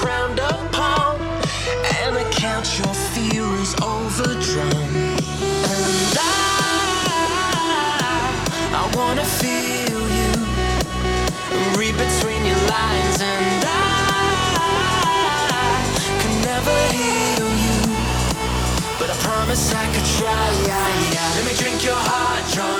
crowned upon. And I count your feelings overdrawn. And I, I wanna feel you. Read between your lines and I can never heal you. But I promise I could try. Let me drink your heart drunk.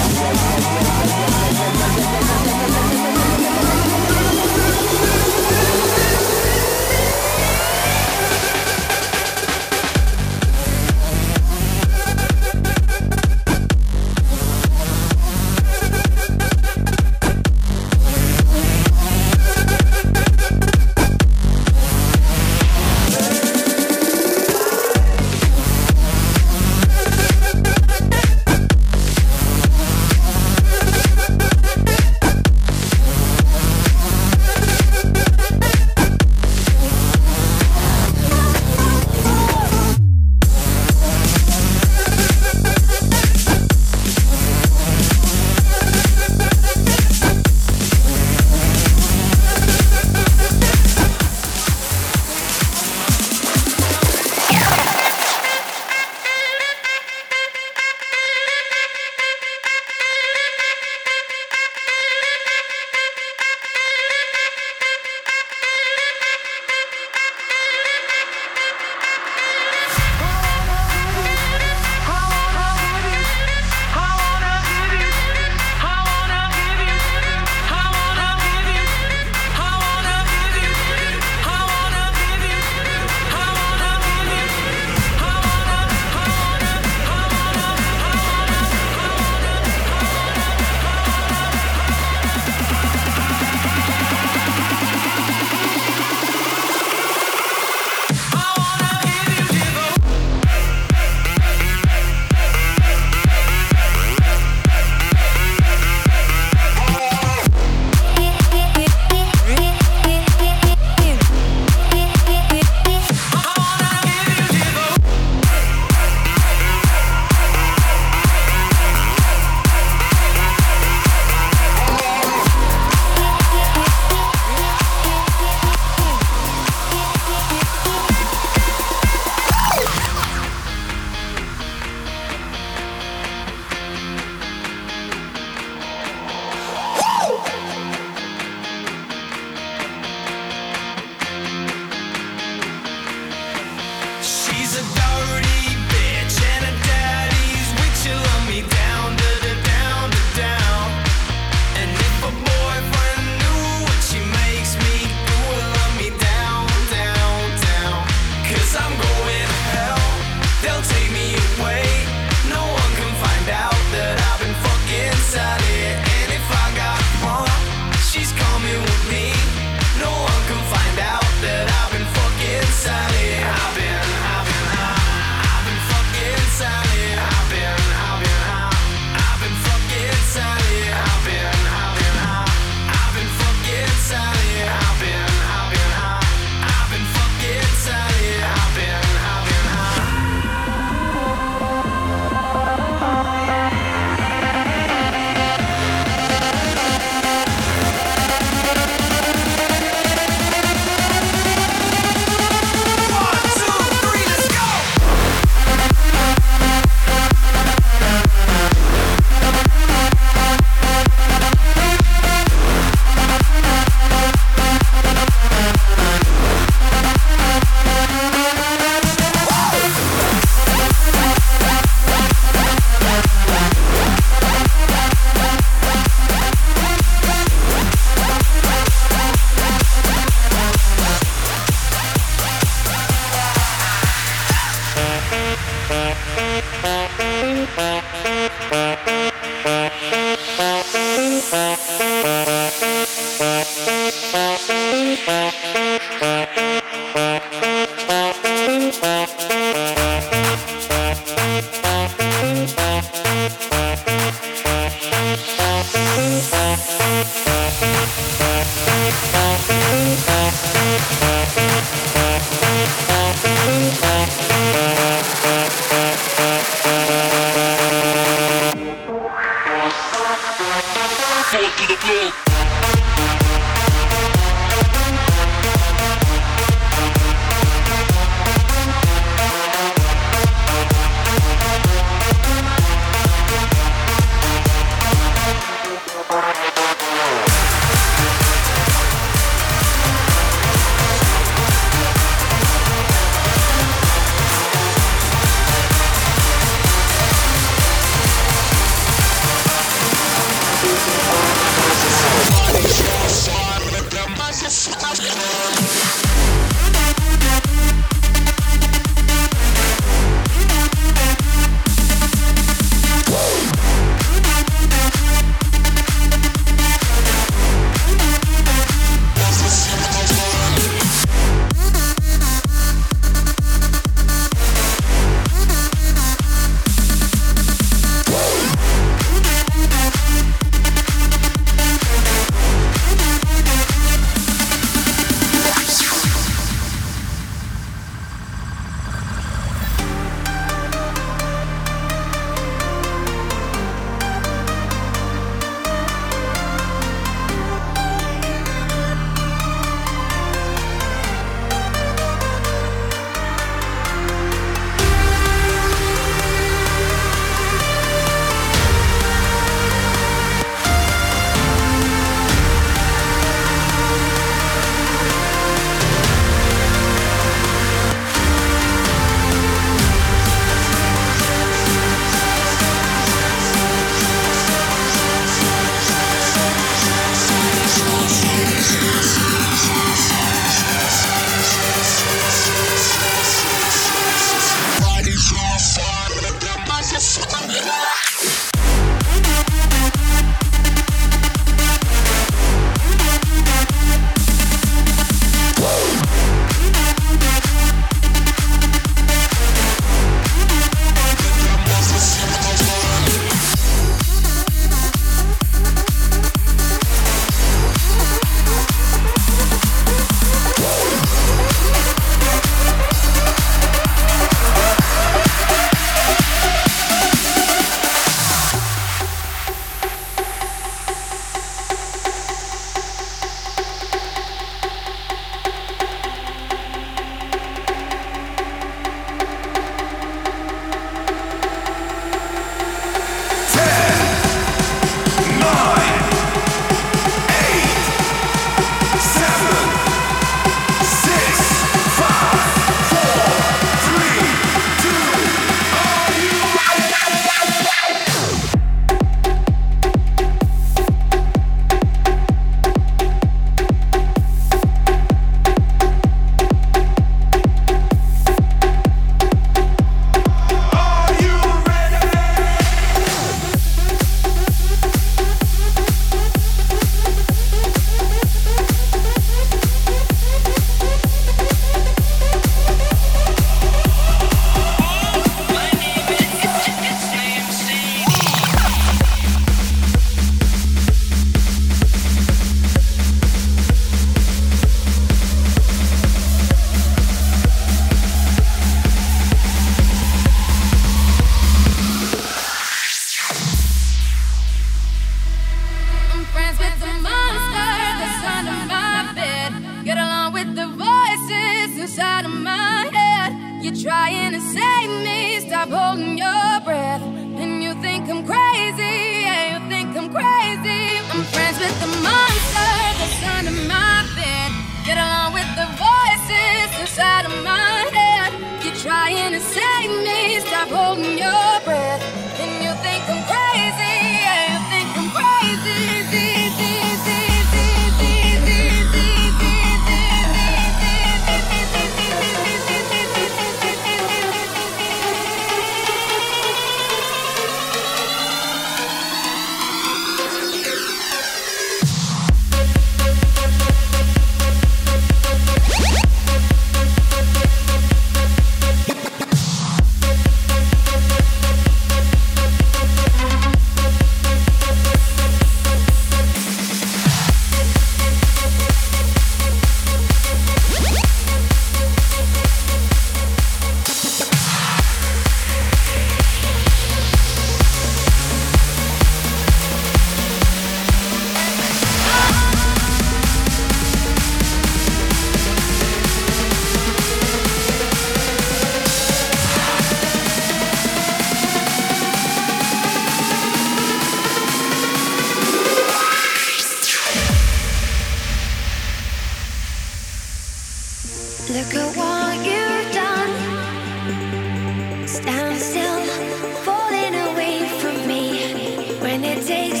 O'clock, not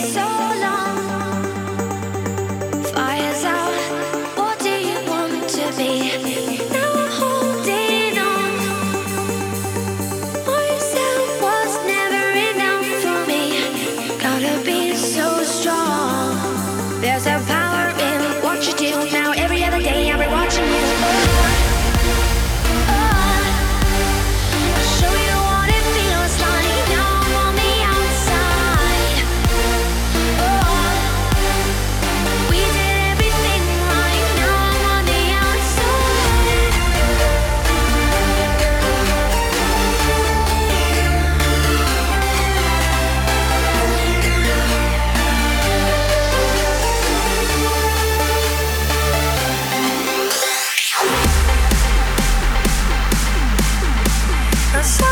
tea.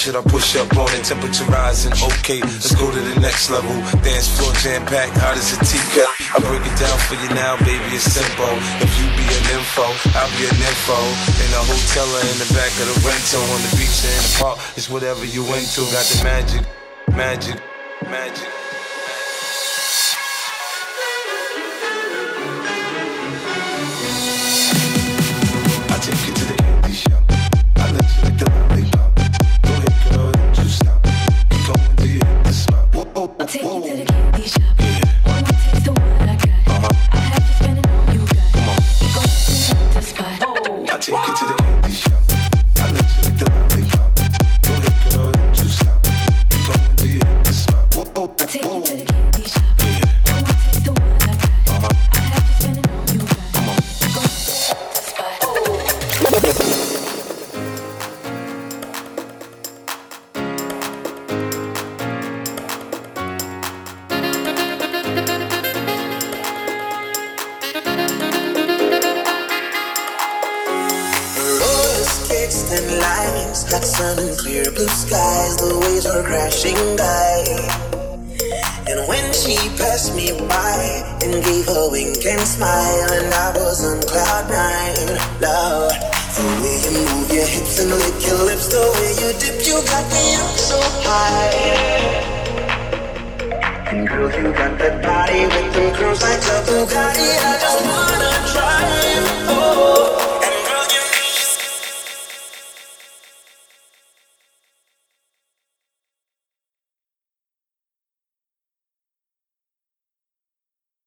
Should I push up on it? Temperature rising, okay, let's go to the next level. Dance floor jam packed, hot as a teacup. I break it down for you now, baby, it's simple. If you be an info, I'll be an info. In a hotel or in the back of the rental, on the beach or in the park, it's whatever you into. Got the magic, magic, magic. And